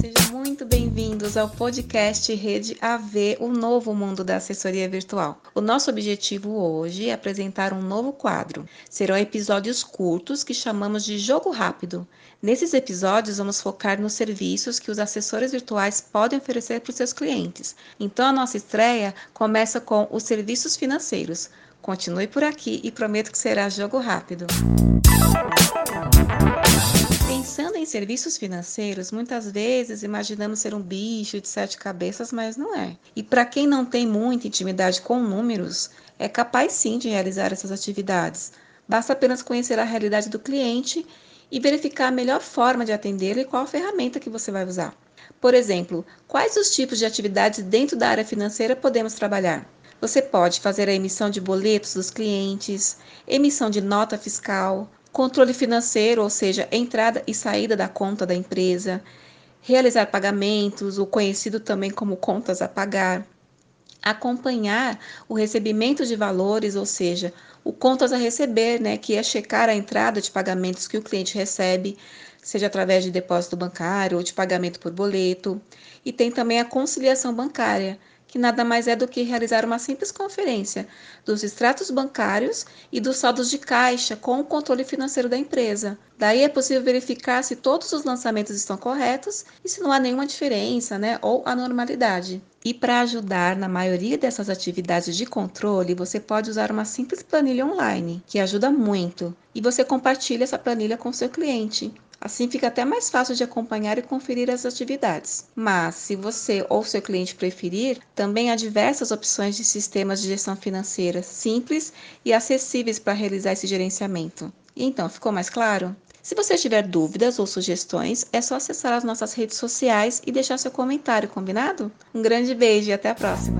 Sejam muito bem-vindos ao podcast Rede AV, o novo mundo da assessoria virtual. O nosso objetivo hoje é apresentar um novo quadro. Serão episódios curtos que chamamos de jogo rápido. Nesses episódios, vamos focar nos serviços que os assessores virtuais podem oferecer para os seus clientes. Então, a nossa estreia começa com os serviços financeiros. Continue por aqui e prometo que será jogo rápido. Pensando em serviços financeiros, muitas vezes imaginamos ser um bicho de sete cabeças, mas não é. E para quem não tem muita intimidade com números, é capaz sim de realizar essas atividades. Basta apenas conhecer a realidade do cliente e verificar a melhor forma de atendê-lo e qual ferramenta que você vai usar. Por exemplo, quais os tipos de atividades dentro da área financeira podemos trabalhar? Você pode fazer a emissão de boletos dos clientes, emissão de nota fiscal, controle financeiro, ou seja, entrada e saída da conta da empresa, realizar pagamentos, o conhecido também como contas a pagar, acompanhar o recebimento de valores, ou seja, o contas a receber, né, que é checar a entrada de pagamentos que o cliente recebe, seja através de depósito bancário ou de pagamento por boleto, e tem também a conciliação bancária, que nada mais é do que realizar uma simples conferência dos extratos bancários e dos saldos de caixa com o controle financeiro da empresa. Daí é possível verificar se todos os lançamentos estão corretos e se não há nenhuma diferença né, ou anormalidade. E para ajudar na maioria dessas atividades de controle, você pode usar uma simples planilha online, que ajuda muito, e você compartilha essa planilha com seu cliente. Assim fica até mais fácil de acompanhar e conferir as atividades. Mas, se você ou seu cliente preferir, também há diversas opções de sistemas de gestão financeira simples e acessíveis para realizar esse gerenciamento. então, ficou mais claro? Se você tiver dúvidas ou sugestões, é só acessar as nossas redes sociais e deixar seu comentário, combinado? Um grande beijo e até a próxima!